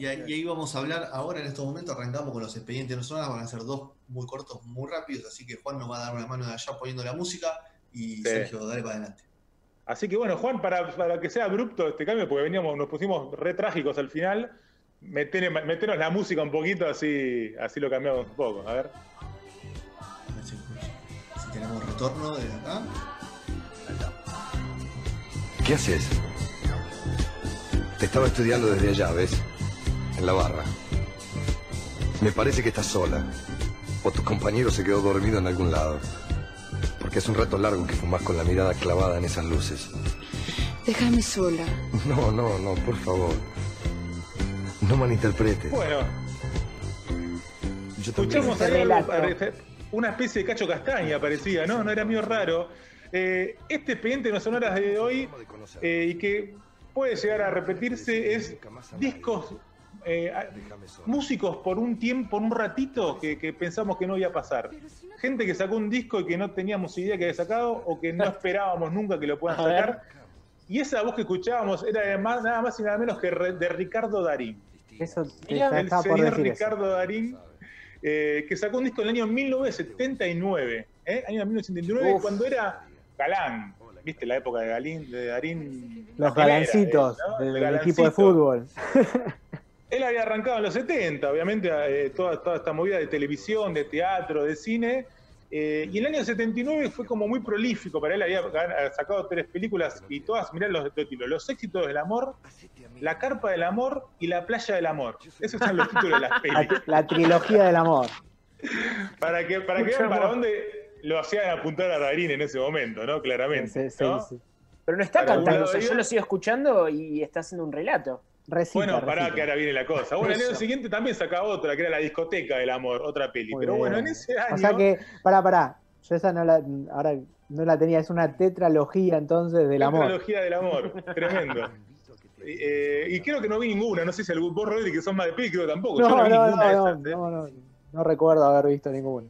Y ahí, y ahí vamos a hablar, ahora en estos momentos arrancamos con los expedientes no sonoras, van a ser dos muy cortos, muy rápidos, así que Juan nos va a dar una mano de allá poniendo la música y Sí. Sergio, dale para adelante. Así que bueno, Juan, para, para que sea abrupto este cambio, porque veníamos, nos pusimos re trágicos al final, metenos la música un poquito, así, así lo cambiamos un poco. A ver. A ver si, si tenemos retorno de acá. ¿Qué haces? Te estaba estudiando desde allá, ¿ves? En la barra. Me parece que estás sola. O tu compañero se quedó dormido en algún lado. Porque es un rato largo que fumás con la mirada clavada en esas luces. Déjame sola. No, no, no, por favor. No malinterpretes. Bueno, Yo escuchamos relato. una especie de cacho castaña, parecía, ¿no? No era mío raro. Eh, este expediente no sonoras de hoy eh, y que puede llegar a repetirse es discos, eh, músicos por un tiempo, por un ratito que, que pensamos que no iba a pasar. Gente que sacó un disco y que no teníamos idea que había sacado o que no esperábamos nunca que lo puedan sacar. Y esa voz que escuchábamos era además, nada más y nada menos que re- de Ricardo Darín. Eso te el señor eso. Ricardo Darín, eh, que sacó un disco en el año 1979, ¿eh? año 1979, Uf. cuando era galán. ¿Viste la época de Galín, de Darín? Los galancitos ¿no? del, El del equipo de fútbol. Él había arrancado en los 70, obviamente, eh, toda, toda esta movida de televisión, de teatro, de cine. eh, y el año 79 fue como muy prolífico para él. Había sacado tres películas y todas, mirá los, los títulos: Los éxitos del amor, La carpa del amor y La playa del amor. Esos son los títulos de las La, películas. la trilogía del amor. Para que, para que vean para dónde lo hacían apuntar a Darín en ese momento, ¿no? Claramente. Sí, sí, ¿no? sí. Pero no está Para cantando, o sea, yo lo sigo escuchando y está haciendo un relato. Recita, Bueno, pará recita. que ahora viene la cosa. Bueno, el año siguiente también saca otra, que era La discoteca del amor, otra peli. Muy Pero bueno, en ese año. O sea que, pará, pará. Yo esa no la, ahora no la tenía, es una tetralogía entonces del amor. trilogía del amor, tremendo. Eh, y creo que no vi ninguna, no sé si algún vos, Rodri, que son más de peli, creo que tampoco. No, Yo no, vi no, ninguna de no, esas, ¿eh? no, no, no recuerdo haber visto ninguno.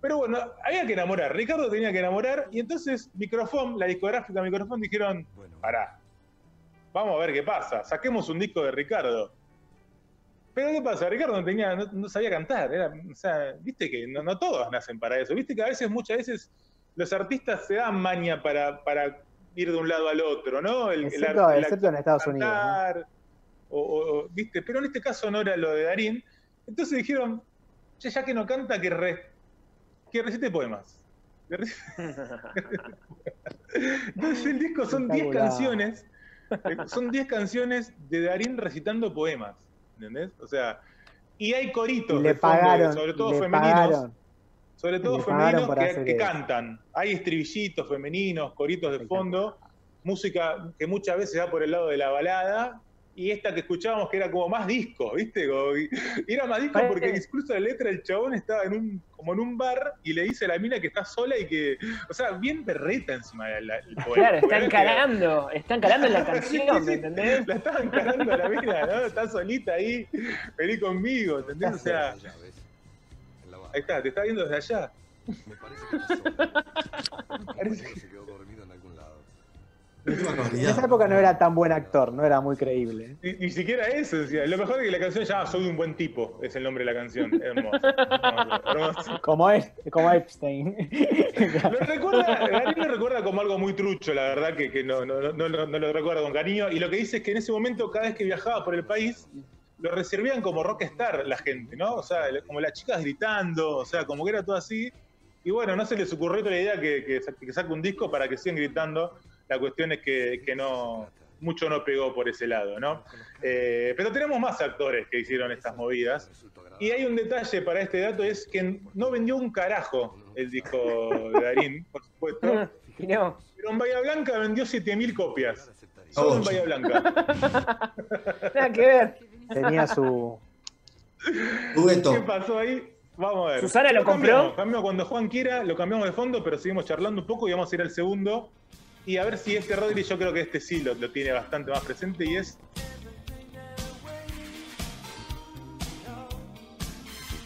Pero bueno, había que enamorar. Ricardo tenía que enamorar. Y entonces Microfón, la discográfica Microfón, dijeron: Pará, vamos a ver qué pasa. Saquemos un disco de Ricardo. Pero ¿qué pasa? Ricardo no, tenía, no, no sabía cantar. Era, o sea, viste que no, no todos nacen para eso. Viste que a veces, muchas veces, los artistas se dan maña para, para ir de un lado al otro, ¿no? El, el Excepto, ar- el excepto en Estados Unidos. o, o- o- ¿viste? Pero en este caso no era lo de Darín. Entonces dijeron, "Che, ya que no canta, que, re- que recite poemas. Entonces el disco son 10 Espectacular. canciones, son 10 canciones de Darín recitando poemas, ¿entendés? O sea, y hay coritos le de fondo, pagaron, sobre todo le femeninos, pagaron. sobre todo le femeninos que, que cantan. Hay estribillitos femeninos, coritos de fondo, música que muchas veces va por el lado de la balada, y esta que escuchábamos que era como más disco, ¿viste? Y era más disco Parece- porque incluso la letra del chabón estaba en un, como en un bar y le dice a la mina que está sola y que, o sea, bien berreta encima de la, el poema. Claro, está Obviamente, encarando, está encarando en la Sí, canción, sí, ¿me entendés? La estaba encarando a la mina, ¿no? Está solita ahí, vení conmigo, ¿entendés? O sea, ahí está, te está viendo desde allá. Me parece que estás sola. Tu compañero se quedó dormido En esa época no era tan buen actor, no era muy creíble. Ni, ni siquiera eso, decía. Lo mejor es que la canción llama Soy un buen tipo, es el nombre de la canción. Hermoso. hermoso, hermoso. Como, es, como Epstein. Lo recuerda, lo recuerda como algo muy trucho, la verdad, que, que no, no, no, no- no lo recuerda con cariño. Y lo que dice es que en ese momento, cada vez que viajaba por el país, lo recibían como rockstar la gente, ¿no? O sea, como las chicas gritando, o sea, como que era todo así. Y bueno, no se les ocurrió otra idea que, que, que saque un disco para que sigan gritando. La cuestión es que, que no mucho no pegó por ese lado, ¿no? Eh, pero tenemos más actores que hicieron estas movidas. Y hay un detalle para este dato, es que no vendió un carajo el disco de Darín, por supuesto. No, Pero en Bahía Blanca vendió 7.000 copias. Solo en Oh. Bahía Blanca. nada que ver. Tenía su. Dueto. ¿Qué pasó ahí? Vamos a ver. ¿Susana lo compró? Cambiamos, cambiamos cuando Juan quiera, lo cambiamos de fondo, pero seguimos charlando un poco y vamos a ir al segundo. Y a ver si este Rodri, yo creo que este sí lo, lo tiene bastante más presente y es.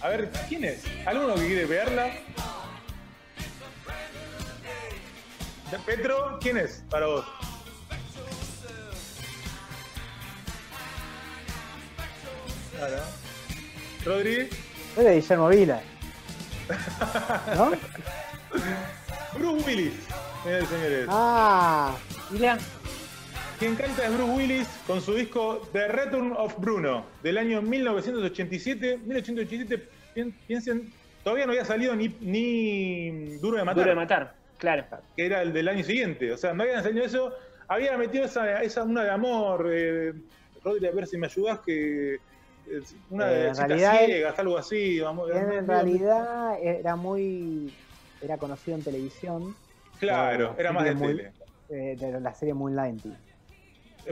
A ver, ¿quién es? ¿Alguno que quiere verla? Petro, ¿quién es para vos? Claro. Rodri, Es de Guillermo Vila. ¿No? Bruce Willis, señores señores. Ah, Mira, Quien canta es Bruce Willis con su disco The Return of Bruno del año 1987. 1987, pi- piensen, todavía no había salido ni, ni Duro de Matar, duro de matar. Claro. que era el del año siguiente. O sea, no habían salido eso. Había metido esa, esa una de amor. Eh, Rodri, a ver si me ayudás, que. eh, Una Eh, de realidad- ciegas, algo así. vamos, en realidad era muy. Era conocido en televisión, Claro, era más de tele. eh, de la serie Moonlight.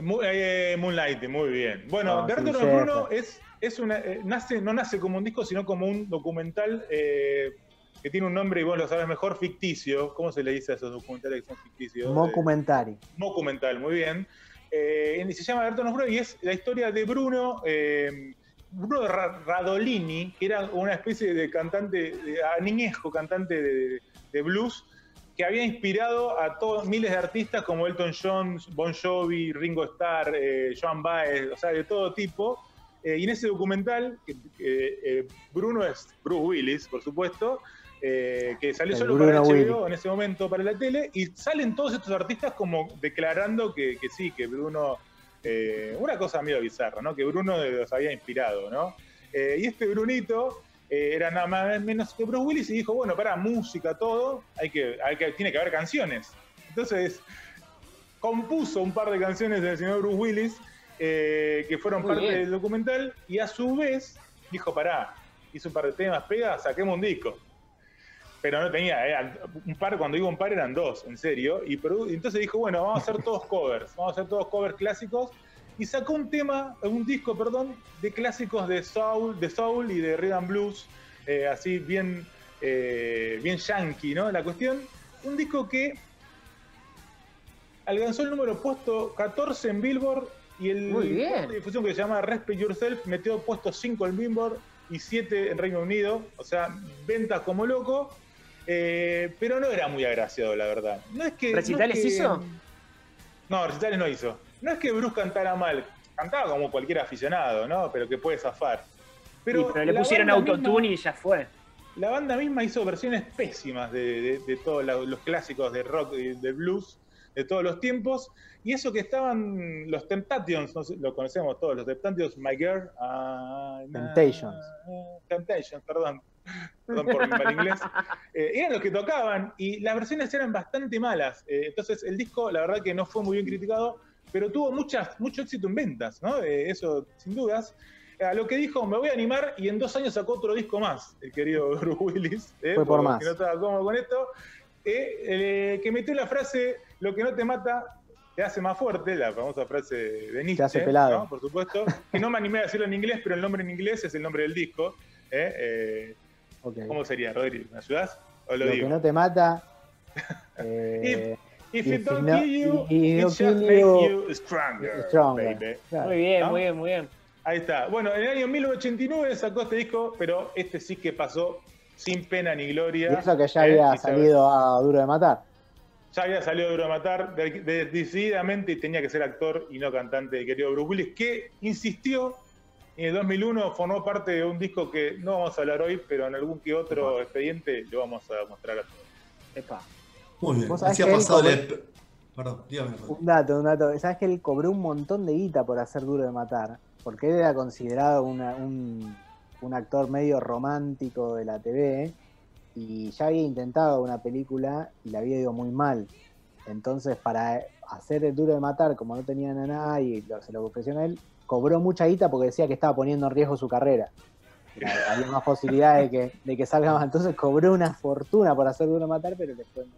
Mu- eh, Moonlight, muy bien. Bueno, The Return of. Bruno es, es una, eh, nace, no nace como un disco, sino como un documental eh, que tiene un nombre, y vos lo sabes mejor, ficticio. ¿Cómo se le dice a esos documentales que son ficticios? Eh, Mocumentary. documental, muy bien. Eh, y se llama The Return of Bruno y es la historia de Bruno, eh, Bruno Ra- Radolini, que era una especie de cantante, de, cantante de, de blues, que había inspirado a todos miles de artistas como Elton John, Bon Jovi, Ringo Starr, eh, Joan Baez, o sea, de todo tipo. Eh, y en ese documental, eh, Bruno es Bruce Willis, por supuesto, eh, que salió El solo Bruno para HBO en ese momento para la tele, y salen todos estos artistas como declarando que, que sí, que Bruno, una cosa medio bizarra, ¿no? Que Bruno los había inspirado, ¿no? Y este Brunito eh, era nada más menos que Bruce Willis y dijo, bueno, para música, todo, hay que, hay que, tiene que haber canciones. Entonces, compuso un par de canciones del señor Bruce Willis eh, que fueron Muy parte bien. del documental y a su vez dijo, pará, hizo un par de temas, pega, saquemos un disco. Pero no tenía, eran un par, cuando digo un par eran dos, en serio. Y entonces dijo, bueno, vamos a hacer todos covers, vamos a hacer todos covers clásicos. Y sacó un tema, un disco, perdón, de clásicos de soul, de soul y de rhythm and blues, eh, así bien, eh, bien yankee, ¿no? La cuestión, un disco que alcanzó el número puesto 14 en Billboard y el Muy bien. de difusión que se llama Respect Yourself metió puesto 5 en Billboard y 7 en Reino Unido, o sea, ventas como loco, eh, pero no era muy agraciado, la verdad. No es que, ¿Recitales no es que- hizo? No, recitales no hizo. No es que Bruce cantara mal, cantaba como cualquier aficionado, ¿no? Pero que puede zafar. Pero, Pero, le la pusieron banda autotune misma- y ya fue. la banda misma hizo versiones pésimas de, de- de todos los clásicos de rock y de blues de todos los tiempos. Y eso que estaban los Temptations, no sé, lo conocemos todos, los Temptations, My Girl. ah, na- Temptations. Temptations, perdón. Perdón por mi mal inglés. Eh, eran los que tocaban y las versiones eran bastante malas. Eh, entonces el disco, la verdad que no fue muy bien criticado, pero tuvo muchas, mucho éxito en ventas, ¿no? Eh, eso sin dudas. A lo que dijo, me voy a animar y en dos años sacó otro disco más, el querido Bruce Willis. ¿eh? Fue por más. no estaba cómodo con esto. Eh, eh, que metió la frase, lo que no te mata te hace más fuerte, la famosa frase de Nietzsche, hace pelado. ¿no? por supuesto. Que no me animé a decirlo en inglés, pero el nombre en inglés es el nombre del disco. ¿eh? Eh. ¿Cómo sería, Rodri? ¿Me ayudás? ¿O lo, Lo digo? que no te mata. eh, If if it don't no- kill you, it just make you, stronger, stronger. baby. claro. Muy bien, ¿No? muy bien, muy bien. Ahí está. Bueno, en el año 1989 sacó este disco, pero este sí que pasó sin pena ni gloria. Y eso que ya ¿eh? había salido a Duro de Matar. Ya había salido Duro de Matar, de- de- decididamente tenía que ser actor y no cantante, el querido Bruce Willis, que insistió en el 2001 formó parte de un disco que no vamos a hablar hoy, pero en algún que otro expediente lo vamos a mostrar a todos. Epa. Muy bien. Vos sabés que pasado el- Perdón, dígame. Un dato, un dato. ¿Sabes que él cobró un montón de guita por hacer Duro de Matar? Porque él era considerado una- un, un actor medio romántico de la TV y ya había intentado una película y la había ido muy mal. Entonces, para hacer el Duro de Matar, como no tenían a nadie y lo- se lo ofrecieron a él, cobró mucha guita porque decía que estaba poniendo en riesgo su carrera. Había más posibilidades de que, de que salga más. Entonces cobró una fortuna por hacer Duro de Matar, pero después no.